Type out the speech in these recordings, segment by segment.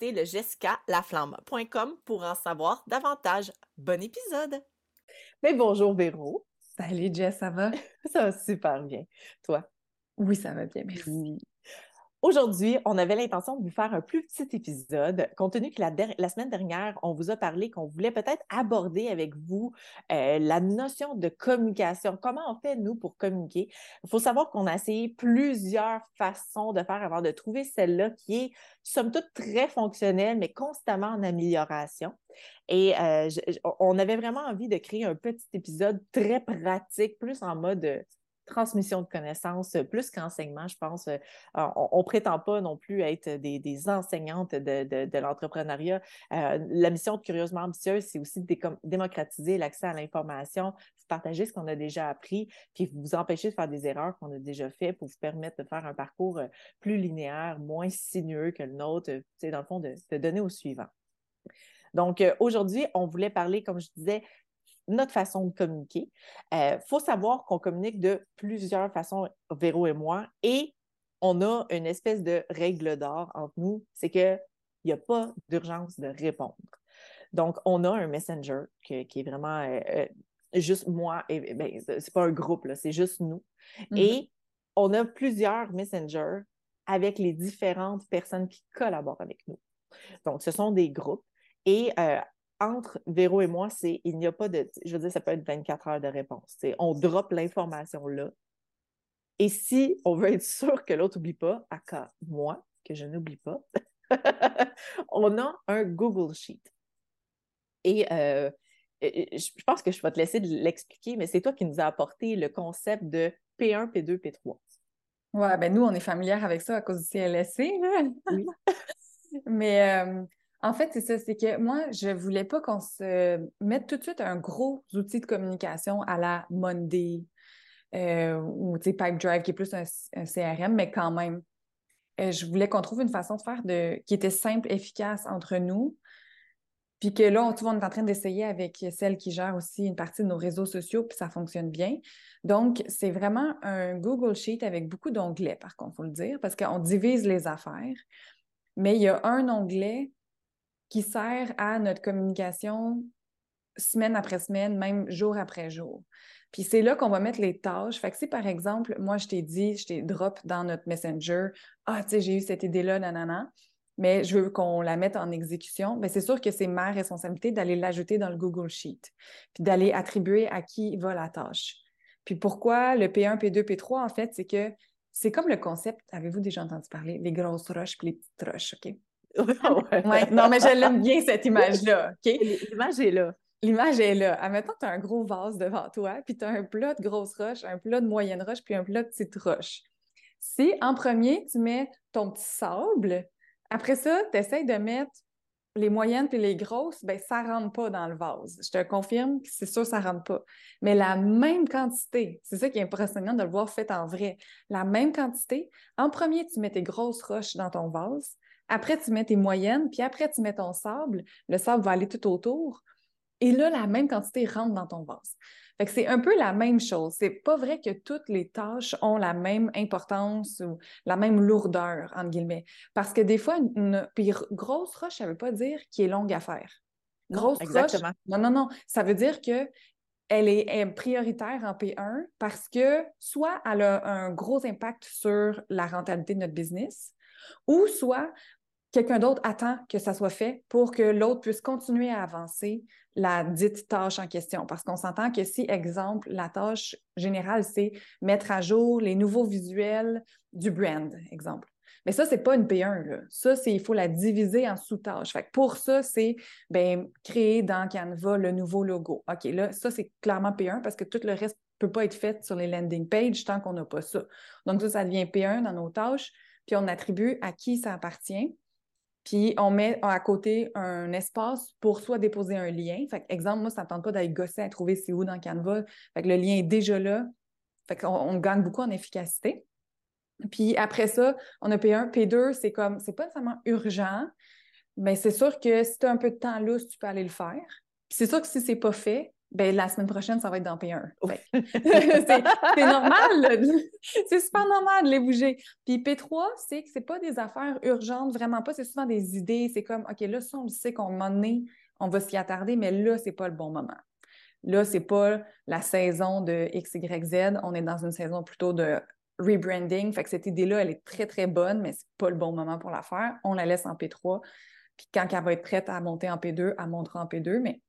le jessicalaflamme.com pour en savoir davantage. Bon épisode! Mais bonjour Véro. Salut Jess, ça va? ça va super bien. Toi? Oui, ça va bien, merci. Aujourd'hui, on avait l'intention de vous faire un plus petit épisode, compte tenu que la, semaine dernière, on vous a parlé qu'on voulait peut-être aborder avec vous euh, la notion de communication. Comment on fait, nous, pour communiquer? Il faut savoir qu'on a essayé plusieurs façons de faire avant de trouver celle-là qui est, somme toute, très fonctionnelle, mais constamment en amélioration. Et euh, on avait vraiment envie de créer un petit épisode très pratique, plus en mode transmission de connaissances euh, plus qu'enseignement, je pense. Euh, on ne prétend pas non plus être des, enseignantes de, l'entrepreneuriat. Euh, la mission de Curieusement Ambitieuse, c'est aussi de démocratiser l'accès à l'information, partager ce qu'on a déjà appris, puis vous empêcher de faire des erreurs qu'on a déjà faites pour vous permettre de faire un parcours plus linéaire, moins sinueux que le nôtre, dans le fond, de, de donner au suivant. Donc, aujourd'hui, on voulait parler, comme je disais, notre façon de communiquer. Il euh, faut savoir qu'on communique de plusieurs façons, Véro et moi, et on a une espèce de règle d'or entre nous, c'est qu'il n'y a pas d'urgence de répondre. Donc, on a un messenger qui est vraiment euh, euh, juste moi, et ben, c'est pas un groupe, c'est juste nous. Mm-hmm. Et on a plusieurs messengers avec les différentes personnes qui collaborent avec nous. Donc, ce sont des groupes. Et entre Véro et moi, c'est il n'y a pas de. Je veux dire, ça peut être 24 heures de réponse. On drop l'information là. Et si on veut être sûr que l'autre n'oublie pas, à cas moi, que je n'oublie pas, on a un Google Sheet. Et euh, je pense que je vais te laisser l'expliquer, mais c'est toi qui nous as apporté le concept de P1, P2, P3. Oui, ben nous, on est familière avec ça à cause du CLSC. Oui. mais euh, en fait, c'est ça, c'est que moi, je voulais pas qu'on se mette tout de suite un gros outil de communication à la Monday euh, ou Pipe Drive, qui est plus un, CRM, mais quand même, euh, je voulais qu'on trouve une façon de faire de, qui était simple, efficace entre nous. Puis que là, on, on est en train d'essayer avec celle qui gère aussi une partie de nos réseaux sociaux, puis ça fonctionne bien. Donc, c'est vraiment un Google Sheet avec beaucoup d'onglets, par contre, il faut le dire, parce qu'on divise les affaires. Mais il y a un onglet qui sert à notre communication semaine après semaine, même jour après jour. Puis c'est là qu'on va mettre les tâches. Fait que si par exemple, moi je t'ai dit, je t'ai drop dans notre Messenger, ah tu sais, j'ai eu cette idée-là, nanana, mais je veux qu'on la mette en exécution, bien, c'est sûr que c'est ma responsabilité d'aller l'ajouter dans le Google Sheet, puis d'aller attribuer à qui va la tâche. Puis pourquoi le P1, P2, P3, en fait, c'est que c'est comme le concept, avez-vous déjà entendu parler, les grosses roches puis les petites roches, OK? ouais. Non, mais je l'aime bien, cette image-là. L'image est là. L'image est là. Admettons que tu as un gros vase devant toi, puis tu as un plat de grosse roche, un plat de moyenne roche, puis un plat de petite roche. Si en premier, tu mets ton petit sable, après ça, tu essaies de mettre les moyennes puis les grosses, ben ça rentre pas dans le vase. Je te confirme que c'est sûr que ça rentre pas. Mais la même quantité, c'est ça qui est impressionnant de le voir fait en vrai. La même quantité, en premier, tu mets tes grosses roches dans ton vase. Après, tu mets tes moyennes, puis après, tu mets ton sable. Le sable va aller tout autour. Et là, la même quantité rentre dans ton vase. Fait que c'est un peu la même chose. C'est pas vrai que toutes les tâches ont la même importance ou la même lourdeur, entre guillemets. Parce que des fois, une, puis grosse roche, ça veut pas dire qu'il est longue à faire. Grosse non, exactement. non, non, non. Ça veut dire que elle est, prioritaire en P1 parce que soit elle a un gros impact sur la rentabilité de notre business, ou soit quelqu'un d'autre attend que ça soit fait pour que l'autre puisse continuer à avancer la dite tâche en question. Parce qu'on s'entend que si, exemple, la tâche générale, c'est mettre à jour les nouveaux visuels du brand, exemple. Mais ça, c'est pas une P1. Là. Ça, c'est il faut la diviser en sous-tâches. pour ça, c'est ben, créer dans Canva le nouveau logo. OK, là, ça, c'est clairement P1 parce que tout le reste ne peut pas être fait sur les landing pages tant qu'on n'a pas ça. Donc, ça, ça devient P1 dans nos tâches, puis on attribue à qui ça appartient. Puis on met à côté un espace pour soit déposer un lien. Fait exemple, moi, ça ne tente pas d'aller gosser à trouver c'est où dans Canva. Fait que le lien est déjà là. Fait qu'on on gagne beaucoup en efficacité. Puis après ça, on a P1. P2, c'est comme, c'est pas nécessairement urgent, mais c'est sûr que si tu as un peu de temps là, tu peux aller le faire. Puis c'est sûr que si c'est pas fait, ben la semaine prochaine, ça va être dans P1. c'est normal, c'est super normal de les bouger. Puis P3, c'est que c'est pas des affaires urgentes, vraiment pas, c'est souvent des idées. C'est comme, OK, là, ça, on le sait qu'on moment donné, on va s'y attarder, mais là, c'est pas le bon moment. Là, c'est pas la saison de X, Y, Z. On est dans une saison plutôt de rebranding. Fait que cette idée-là, elle est très, très bonne, mais c'est pas le bon moment pour la faire. On la laisse en P3. Puis quand elle va être prête à monter en P2, elle montera en P2. Mais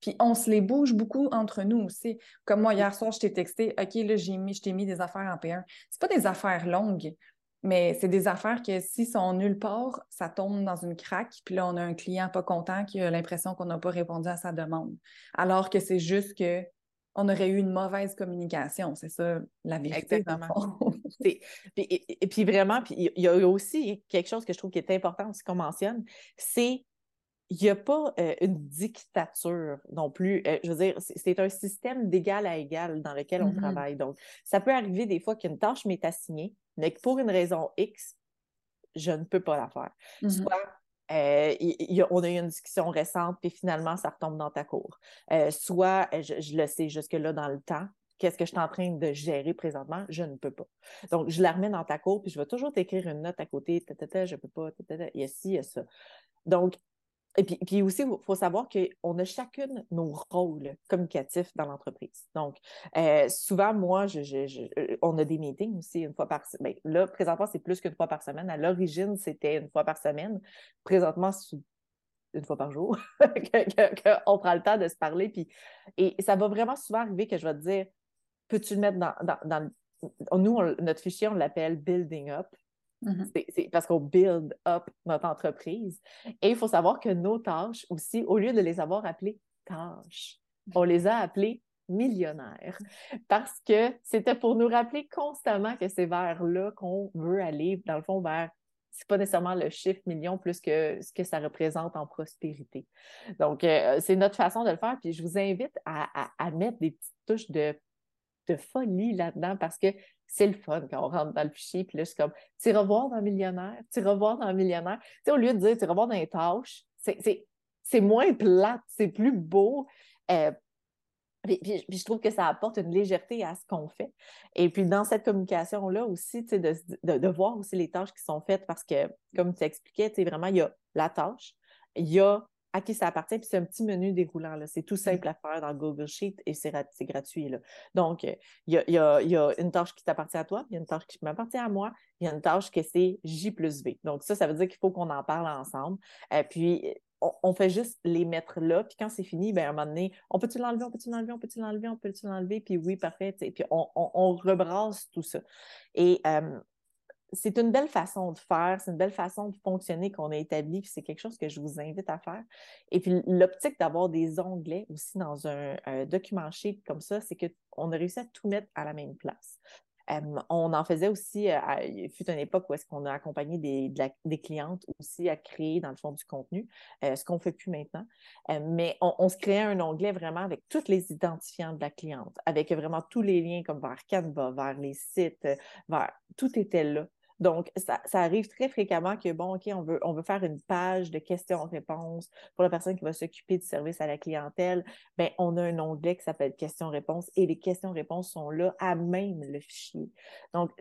puis on se les bouge beaucoup entre nous aussi. Comme moi, hier soir, je t'ai texté, OK, là, j'ai mis, je t'ai mis des affaires en P1. C'est pas des affaires longues, mais c'est des affaires que si sont nulle part, ça tombe dans une craque. Puis là, on a un client pas content qui a l'impression qu'on n'a pas répondu à sa demande. Alors que c'est juste que on aurait eu une mauvaise communication. C'est ça la vérité. Exactement. et, puis vraiment, puis il y a aussi quelque chose que je trouve qui est important aussi qu'on mentionne, c'est il n'y a pas euh, une dictature non plus. Euh, je veux dire, c'est un système d'égal à égal dans lequel on mm-hmm. travaille. Donc, ça peut arriver des fois qu'une tâche m'est assignée, mais que pour une raison X, je ne peux pas la faire. Mm-hmm. Soit euh, on a eu une discussion récente, puis finalement, ça retombe dans ta cour. Soit, euh, je, le sais jusque-là dans le temps, qu'est-ce que je suis en train de gérer présentement, je ne peux pas. Donc, je la remets dans ta cour, puis je vais toujours t'écrire une note à côté, je ne peux pas, il y a ci, il y a ça. Donc, et puis, aussi, il faut savoir qu'on a chacune nos rôles communicatifs dans l'entreprise. Donc, euh, souvent, moi, euh, on a des meetings aussi une fois par semaine. Ben, là, présentement, c'est plus qu'une fois par semaine. À l'origine, c'était une fois par semaine. Présentement, c'est une fois par jour qu'on prend le temps de se parler. Puis, et ça va vraiment souvent arriver que je vais te dire, peux-tu le mettre dans, dans, nous, notre fichier, on l'appelle Building Up. Mm-hmm. C'est parce qu'on build up notre entreprise. Et il faut savoir que nos tâches aussi, au lieu de les avoir appelées tâches, on les a appelées millionnaires parce que c'était pour nous rappeler constamment que c'est vers là qu'on veut aller, dans le fond, vers c'est pas nécessairement le chiffre million plus que ce que ça représente en prospérité. Donc, euh, c'est notre façon de le faire. Puis je vous invite à, à mettre des petites touches de de folie là-dedans parce que c'est le fun quand on rentre dans le fichier. Puis là, c'est comme, tu revoir dans Millionnaire, tu revoir dans Millionnaire. Tu sais, au lieu de dire, tu revoir dans les tâches, c'est moins plate, c'est plus beau. Euh, puis, je trouve que ça apporte une légèreté à ce qu'on fait. Et puis, dans cette communication-là aussi, de, de, de, voir aussi les tâches qui sont faites parce que, comme tu expliquais, vraiment, il y a la tâche, il y a à qui ça appartient. Puis c'est un petit menu déroulant. C'est tout simple à faire dans Google Sheet et c'est gratuit. Là. Donc, il y a, une tâche qui t'appartient à toi, il y a une tâche qui m'appartient à moi, il y a une tâche que c'est J plus V. Donc, ça, ça veut dire qu'il faut qu'on en parle ensemble. euh, puis, on, fait juste les mettre là, puis quand c'est fini, ben, à un moment donné, on peut-tu l'enlever, on peut-tu l'enlever, on peut-tu l'enlever, on peut-tu l'enlever, puis oui, parfait, puis on, on, rebrasse tout ça. Et euh, c'est une belle façon de faire, c'est une belle façon de fonctionner qu'on a établi, puis c'est quelque chose que je vous invite à faire. Et puis l'optique d'avoir des onglets aussi dans un, document sheet comme ça, c'est qu'on a réussi à tout mettre à la même place. on en faisait aussi, euh, il fut une époque où est-ce qu'on a accompagné des, des, clientes aussi à créer dans le fond du contenu, euh, ce qu'on ne fait plus maintenant. mais on, se créait un onglet vraiment avec tous les identifiants de la cliente, avec vraiment tous les liens comme vers Canva, vers les sites, vers tout était là. Donc, ça, arrive très fréquemment que, bon, OK, on veut, on veut faire une page de questions-réponses pour la personne qui va s'occuper du service à la clientèle. Bien, on a un onglet qui s'appelle questions-réponses et les questions-réponses sont là à même le fichier. Donc,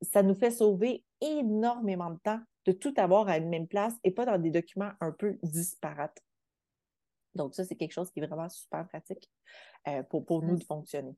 ça nous fait sauver énormément de temps de tout avoir à une même place et pas dans des documents un peu disparates. Donc, ça, c'est quelque chose qui est vraiment super pratique euh, pour, pour nous de fonctionner.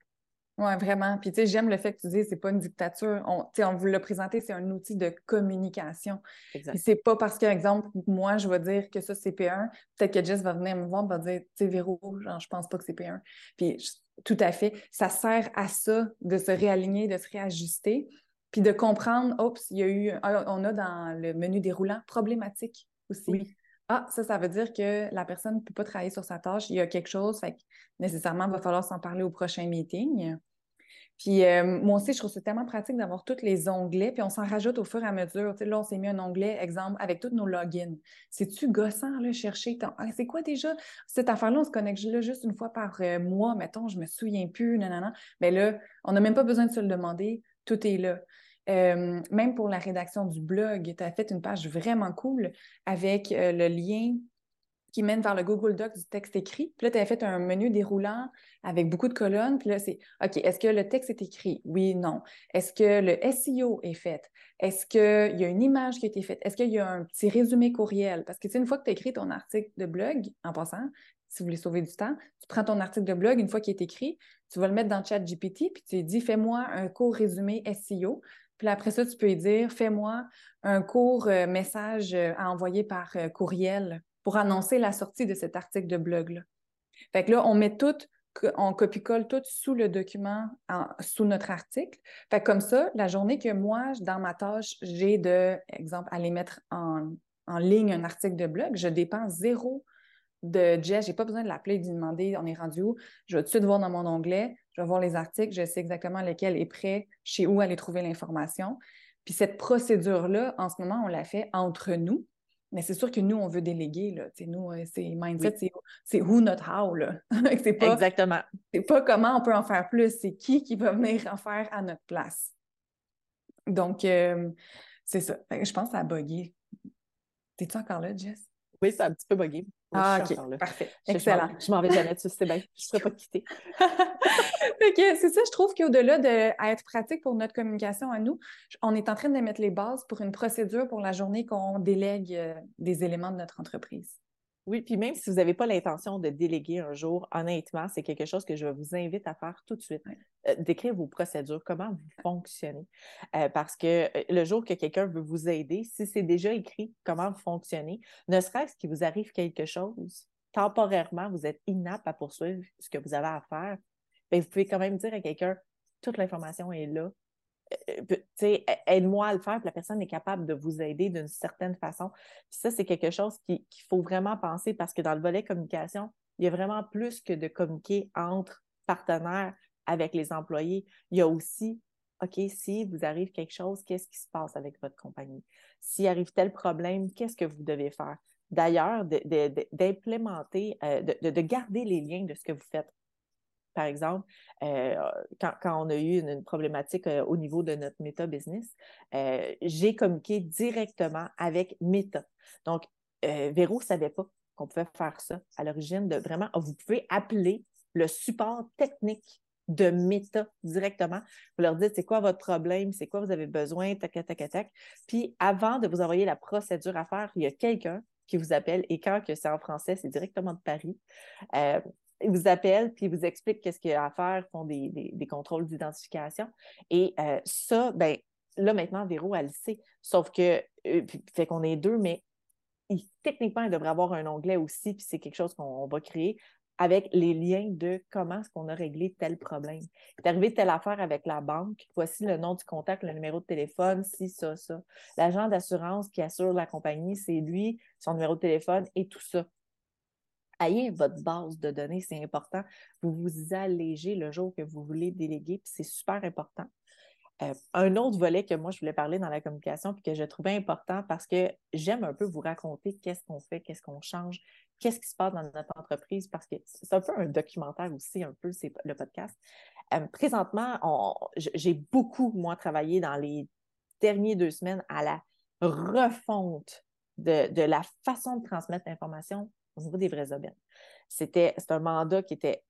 Oui, vraiment. Puis, tu sais, j'aime le fait que tu dis c'est pas une dictature. On, on vous l'a présenté, c'est un outil de communication. Exact. c'est pas parce que, exemple, moi, je vais dire que ça, c'est P1. Peut-être que Jess va venir me voir et va dire, tu sais, Véro, genre, je pense pas que c'est P1. Puis, tout à fait. Ça sert à ça, de se réaligner, de se réajuster. Puis de comprendre, oups, il y a eu, on a dans le menu déroulant problématique aussi. Oui. Ah, ça, ça veut dire que la personne ne peut pas travailler sur sa tâche, il y a quelque chose, fait que nécessairement, il va falloir s'en parler au prochain meeting. Puis euh, moi aussi, je trouve ça tellement pratique d'avoir tous les onglets, puis on s'en rajoute au fur et à mesure. Là, on s'est mis un onglet, exemple, avec tous nos logins. C'est-tu gossant, là, chercher ah, c'est quoi déjà? Cette affaire-là, on se connecte là juste une fois par euh, mois, mettons, je me souviens plus, non. Mais là, on n'a même pas besoin de se le demander, tout est là. Même pour la rédaction du blog, tu as fait une page vraiment cool avec euh, le lien qui mène vers le Google Doc du texte écrit. Puis là, tu as fait un menu déroulant avec beaucoup de colonnes. Puis là, c'est OK, est-ce que le texte est écrit? Oui, non. Est-ce que le SEO est fait? Est-ce qu'il y a une image qui a été faite? Est-ce qu'il y a un petit résumé courriel? Parce que tu sais, une fois que tu as écrit ton article de blog, en passant, si vous voulez sauver du temps, tu prends ton article de blog, une fois qu'il est écrit, tu vas le mettre dans le chat GPT, puis tu dis fais-moi un court résumé SEO. Puis après ça, tu peux lui dire fais-moi un court euh, message euh, à envoyer par euh, courriel pour annoncer la sortie de cet article de blog-là. Fait que là, on met tout, on copie-colle tout sous le document, sous notre article. Fait que comme ça, la journée que moi, dans ma tâche, j'ai de, exemple, aller mettre en, en ligne un article de blog, je dépense zéro de Jess, j'ai pas besoin de l'appeler et de lui demander on est rendu où? Je vais tout de suite voir dans mon onglet, je vais voir les articles, je sais exactement lequel est prêt, chez où aller trouver l'information. Puis cette procédure-là, en ce moment, on la fait entre nous. Mais c'est sûr que nous, on veut déléguer. Là. nous, euh, c'est mindset, c'est who, not how. Là. c'est pas, Exactement. C'est pas comment on peut en faire plus, c'est qui qui va venir en faire à notre place. Donc, euh, c'est ça. Je pense à bugger. T'es-tu encore là, Jess? Oui, c'est un petit peu bugué. Ah, OK. Parfait. Excellent. Je m'en vais jamais dessus, c'est bien. Je ne serais pas quittée. c'est ça, je trouve qu'au-delà d'être pratique pour notre communication à nous, on est en train de mettre les bases pour une procédure pour la journée qu'on délègue euh, des éléments de notre entreprise. Oui, puis même si vous n'avez pas l'intention de déléguer un jour, honnêtement, c'est quelque chose que je vous invite à faire tout de suite. Euh, d'écrire vos procédures, comment vous fonctionnez. Euh, parce que euh, le jour que quelqu'un veut vous aider, si c'est déjà écrit comment vous fonctionnez, ne serait-ce qu'il vous arrive quelque chose, temporairement, vous êtes inapte à poursuivre ce que vous avez à faire, bien, vous pouvez quand même dire à quelqu'un, toute l'information est là, aide-moi à le faire, puis la personne est capable de vous aider d'une certaine façon. Puis ça, c'est quelque chose qu'il faut vraiment penser parce que dans le volet communication, il y a vraiment plus que de communiquer entre partenaires avec les employés. Il y a aussi, OK, si vous arrive quelque chose, qu'est-ce qui se passe avec votre compagnie? S'il arrive tel problème, qu'est-ce que vous devez faire? D'ailleurs, d'implémenter, euh, de, garder les liens de ce que vous faites par exemple, euh, quand, on a eu une, problématique euh, au niveau de notre Meta Business, euh, j'ai communiqué directement avec Meta. Donc, Véro ne savait pas qu'on pouvait faire ça à l'origine de vraiment, vous pouvez appeler le support technique de Meta directement. Vous leur dites c'est quoi votre problème, c'est quoi vous avez besoin, tac, tac, tac, Puis avant de vous envoyer la procédure à faire, il y a quelqu'un qui vous appelle et quand c'est en français, c'est directement de Paris ils vous appellent puis ils vous expliquent qu'est-ce qu'il y a à faire, font des, contrôles d'identification. Et euh, ça, ben là, maintenant, Véro, elle le sait. Sauf que, euh, fait qu'on est deux, mais techniquement, il devrait avoir un onglet aussi, puis c'est quelque chose qu'on va créer avec les liens de comment est-ce qu'on a réglé tel problème. est arrivé telle affaire avec la banque, voici le nom du contact, le numéro de téléphone, si, ça, ça. L'agent d'assurance qui assure la compagnie, c'est lui, son numéro de téléphone et tout ça ayez votre base de données, c'est important. Vous vous allégez le jour que vous voulez déléguer, puis c'est super important. Euh, un autre volet que moi, je voulais parler dans la communication, puis que je trouvais important parce que j'aime un peu vous raconter qu'est-ce qu'on fait, qu'est-ce qu'on change, qu'est-ce qui se passe dans notre entreprise, parce que c'est un peu un documentaire aussi, un peu, c'est le podcast. Euh, présentement, j'ai beaucoup, moi, travaillé dans les dernières deux semaines à la refonte de, de la façon de transmettre l'information au niveau des vraies aubaines. C'était un mandat qui était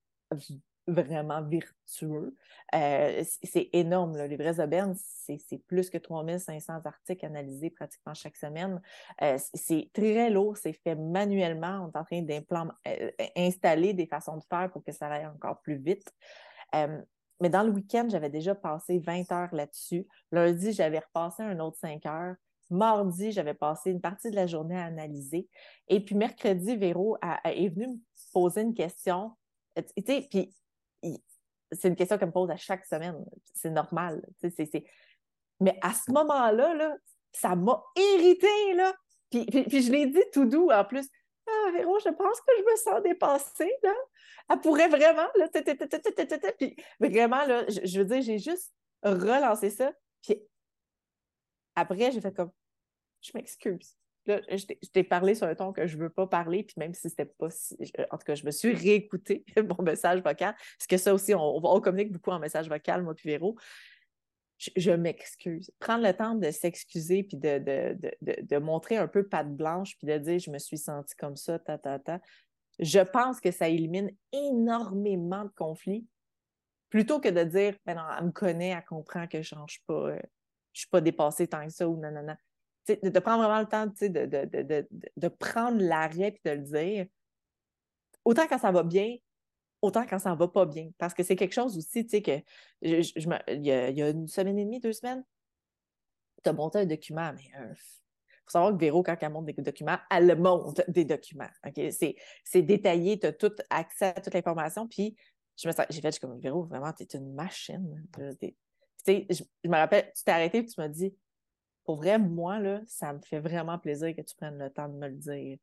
vraiment virtueux. Euh, c'est énorme, les vrais aubaines, c'est plus que 3500 articles analysés pratiquement chaque semaine. Euh, c'est très lourd, c'est fait manuellement. On est en train d'installer euh, des façons de faire pour que ça aille encore plus vite. mais dans le week-end, j'avais déjà passé 20 heures là-dessus. Lundi, j'avais repassé un autre 5 heures. Mardi, j'avais passé une partie de la journée à analyser. Et puis mercredi, Véro est venu me poser une question. Puis c'est une question qu'elle me pose à chaque semaine. C'est normal. Mais à ce moment-là, là, ça m'a irritée. Là. Puis, puis, je l'ai dit tout doux en plus. Ah, Véro, je pense que je me sens dépassée. Là. Elle pourrait vraiment. Là, puis vraiment, là, je, je veux dire, j'ai juste relancé ça. Puis après, j'ai fait comme je m'excuse. Là, je t'ai parlé sur un ton que je ne veux pas parler, puis même si c'était pas si. En tout cas, je me suis réécouté mon message vocal, parce que ça aussi, on, communique beaucoup en message vocal, moi puis Véro. Je, m'excuse. Prendre le temps de s'excuser, puis de, de, montrer un peu patte blanche, puis de dire je me suis sentie comme ça, ta, ta, ta. Je pense que ça élimine énormément de conflits, plutôt que de dire ben non, elle me connaît, elle comprend que je ne change pas, euh, je suis pas dépassée tant que ça, ou non, non de, prendre vraiment le temps de, de, prendre l'arrêt et de le dire. Autant quand ça va bien, autant quand ça ne va pas bien. Parce que c'est quelque chose aussi, tu sais, que je, il, y a, une semaine et demie, deux semaines, tu as monté un document, mais il faut savoir que Véro, quand elle monte des documents, elle monte des documents. C'est détaillé, tu as tout accès à toute l'information. Puis je me j'ai fait, je comme Véro, vraiment, tu es une machine. je, je me rappelle, tu t'es arrêté et tu m'as dit pour vrai, moi, là, ça me fait vraiment plaisir que tu prennes le temps de me le dire.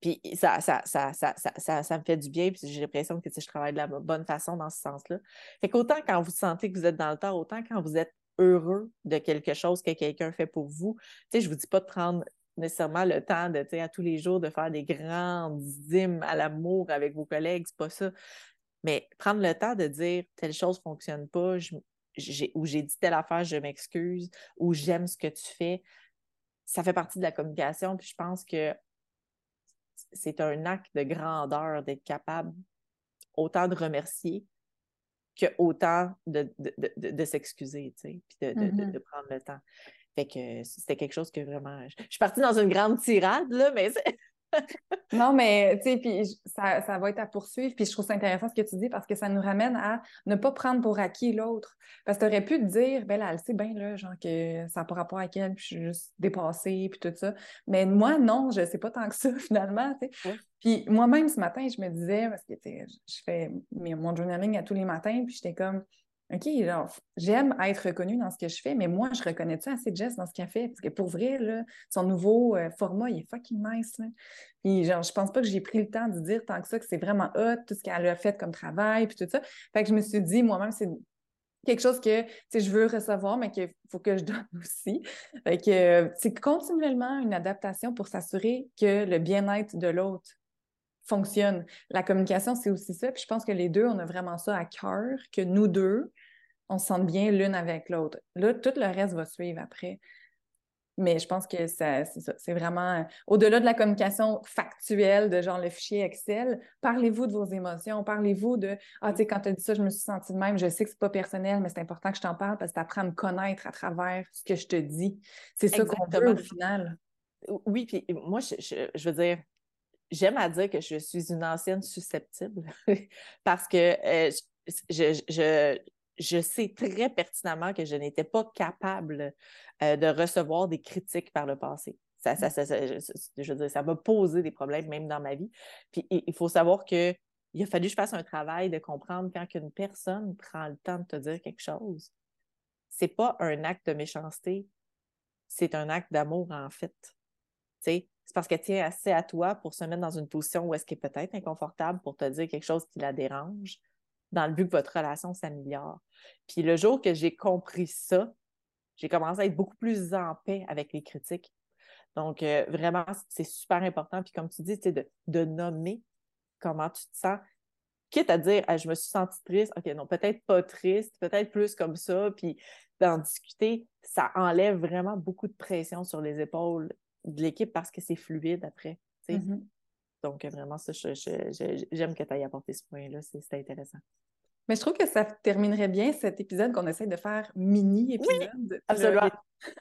Puis ça ça, ça, ça, me fait du bien, puis j'ai l'impression que je travaille de la bonne façon dans ce sens-là. Fait qu'autant quand vous sentez que vous êtes dans le temps, autant quand vous êtes heureux de quelque chose que quelqu'un fait pour vous, je ne vous dis pas de prendre nécessairement le temps de, à tous les jours de faire des grandes hymnes à l'amour avec vos collègues, c'est pas ça. Mais prendre le temps de dire telle chose ne fonctionne pas, je, où j'ai dit telle affaire, je m'excuse, ou j'aime ce que tu fais, ça fait partie de la communication. Puis je pense que c'est un acte de grandeur d'être capable autant de remercier que autant de, de, s'excuser, tu sais, puis mm-hmm. de, prendre le temps. Fait que c'était quelque chose que vraiment. Je suis partie dans une grande tirade, là, mais non, mais tu sais, puis ça, ça, va être à poursuivre. Puis je trouve ça intéressant ce que tu dis parce que ça nous ramène à ne pas prendre pour acquis l'autre. Parce que tu aurais pu te dire, ben là, elle sait bien, là, genre que ça n'a pas rapport avec elle, puis je suis juste dépassée, puis tout ça. Mais moi, non, je ne sais pas tant que ça, finalement, tu sais. Puis moi-même, ce matin, je me disais, parce que je fais mon journaling à tous les matins, puis j'étais comme, OK, j'aime être reconnue dans ce que je fais, mais moi, je reconnais ça assez Jess dans ce qu'elle fait? Parce que pour vrai, son nouveau euh, format, il est fucking nice. Puis, genre, je pense pas que j'ai pris le temps de dire tant que ça que c'est vraiment hot, tout ce qu'elle a fait comme travail, puis tout ça. Fait que je me suis dit, moi-même, c'est quelque chose que je veux recevoir, mais qu'il faut que je donne aussi. Fait que c'est continuellement une adaptation pour s'assurer que le bien-être de l'autre fonctionne. La communication, c'est aussi ça. Puis je pense que les deux, on a vraiment ça à cœur, que nous deux, on se sente bien l'une avec l'autre. Là, tout le reste va suivre après. Mais je pense que c'est ça. C'est vraiment euh, au-delà de la communication factuelle de genre le fichier Excel, parlez-vous de vos émotions, parlez-vous de Ah, tu sais, quand tu as dit ça, je me suis sentie de même, je sais que c'est pas personnel, mais c'est important que je t'en parle parce que tu apprends à me connaître à travers ce que je te dis. C'est ça qu'on veut au final. Oui, puis moi, je, je veux dire, j'aime à dire que je suis une ancienne susceptible parce que euh, je, je, sais très pertinemment que je n'étais pas capable euh, de recevoir des critiques par le passé. Ça, ça, je veux dire, ça m'a posé des problèmes même dans ma vie. Puis il faut savoir que il a fallu que je fasse un travail de comprendre quand une personne prend le temps de te dire quelque chose. C'est pas un acte de méchanceté, c'est un acte d'amour en fait. Tu sais, c'est parce qu'elle tient assez à toi pour se mettre dans une position où est-ce qu'elle est peut-être inconfortable pour te dire quelque chose qui la dérange, dans le but que votre relation s'améliore. Puis le jour que j'ai compris ça, j'ai commencé à être beaucoup plus en paix avec les critiques. Donc, euh, vraiment, c'est super important. Puis comme tu dis, de, de nommer comment tu te sens, quitte à dire je me suis sentie triste, ok, non, peut-être pas triste, peut-être plus comme ça, puis d'en discuter, ça enlève vraiment beaucoup de pression sur les épaules de l'équipe parce que c'est fluide après. Mm-hmm. Donc, vraiment, ça, j'aime que tu aies apporté ce point-là. C'est intéressant. Mais je trouve que ça terminerait bien cet épisode qu'on essaie de faire mini-épisode. Oui, absolument.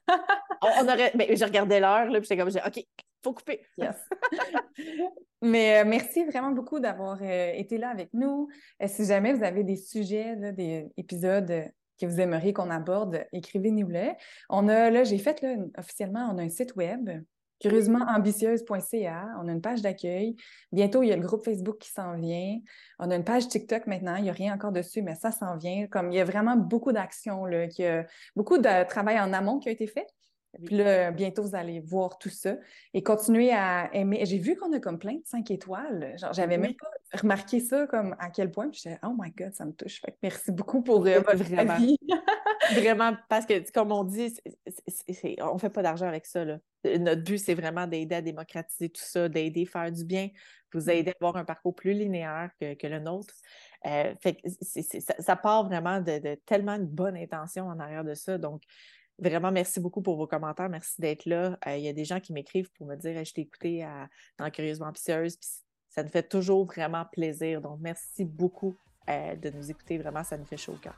on, aurait. Mais je regardais l'heure, là, puis j'étais comme, OK, faut couper. Yes. Mais euh, merci vraiment beaucoup d'avoir euh, été là avec nous. Euh, si jamais vous avez des sujets, des épisodes que vous aimeriez qu'on aborde, écrivez-nous-les. On a, là, j'ai fait là, officiellement, on a un site web curieusement-ambitieuse.ca. On a une page d'accueil. Bientôt, il y a le groupe Facebook qui s'en vient. On a une page TikTok maintenant. Il n'y a rien encore dessus, mais ça s'en vient. Comme il y a vraiment beaucoup d'actions, beaucoup de travail en amont qui a été fait. Puis là, bientôt, vous allez voir tout ça et continuer à aimer. J'ai vu qu'on a comme plein de 5 étoiles. Genre, j'avais même pas remarqué ça, comme à quel point. Puis j'étais, oh my God, ça me touche. Fait merci beaucoup pour euh, votre Vraiment. avis. vraiment, parce que, comme on dit, on ne fait pas d'argent avec ça. Là. Notre but, c'est vraiment d'aider à démocratiser tout ça, d'aider à faire du bien, vous aider à avoir un parcours plus linéaire que, le nôtre. Euh, fait ça, part vraiment de, de, tellement de bonne intention en arrière de ça. Donc, Vraiment, merci beaucoup pour vos commentaires. Merci d'être là. Euh, il y a des gens qui m'écrivent pour me dire Je t'ai écouté dans Curieusement Ambitieuse. ça nous fait toujours vraiment plaisir. Donc, merci beaucoup euh, de nous écouter. Vraiment, ça nous fait chaud au cœur.